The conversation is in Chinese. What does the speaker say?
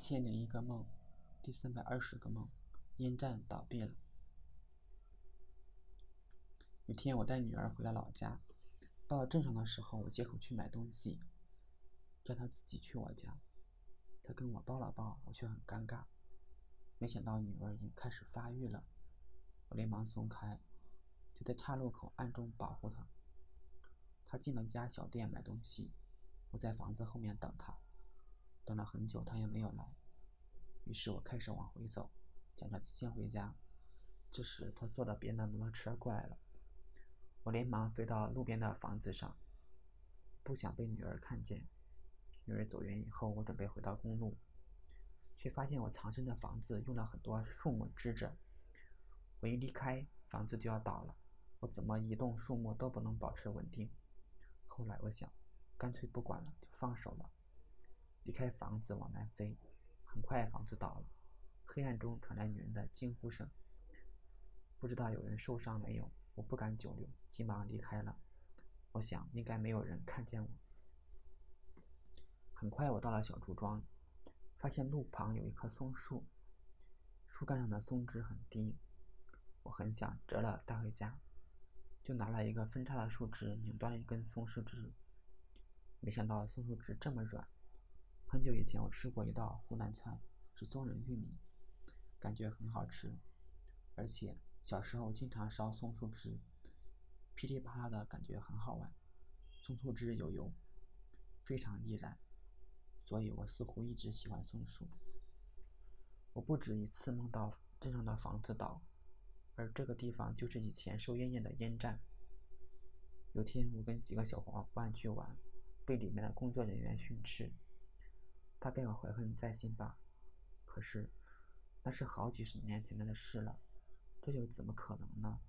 千零一个梦，第三百二十个梦，烟站倒闭了。有天我带女儿回了老家，到了镇上的时候，我借口去买东西，叫她自己去我家。她跟我抱了抱，我却很尴尬。没想到女儿已经开始发育了，我连忙松开，就在岔路口暗中保护她。她进了一家小店买东西，我在房子后面等她。等了很久，他也没有来。于是我开始往回走，想着先回家。这时，他坐着别人的摩托车过来了。我连忙飞到路边的房子上，不想被女儿看见。女儿走远以后，我准备回到公路，却发现我藏身的房子用了很多树木支着。我一离开，房子就要倒了。我怎么移动树木都不能保持稳定。后来我想，干脆不管了，就放手了。离开房子往南飞，很快房子倒了。黑暗中传来女人的惊呼声，不知道有人受伤没有。我不敢久留，急忙离开了。我想应该没有人看见我。很快我到了小竹庄，发现路旁有一棵松树，树干上的松枝很低，我很想折了带回家，就拿了一个分叉的树枝拧断了一根松树枝，没想到松树枝这么软。很久以前，我吃过一道湖南菜，是松仁玉米，感觉很好吃。而且小时候经常烧松树枝，噼里啪啦的感觉很好玩。松树枝有油，非常易燃，所以我似乎一直喜欢松树。我不止一次梦到镇上的房子倒，而这个地方就是以前收烟烟的烟站。有天我跟几个小伙伴去玩，被里面的工作人员训斥。大概我怀恨在心吧，可是那是好几十年前的事了，这又怎么可能呢？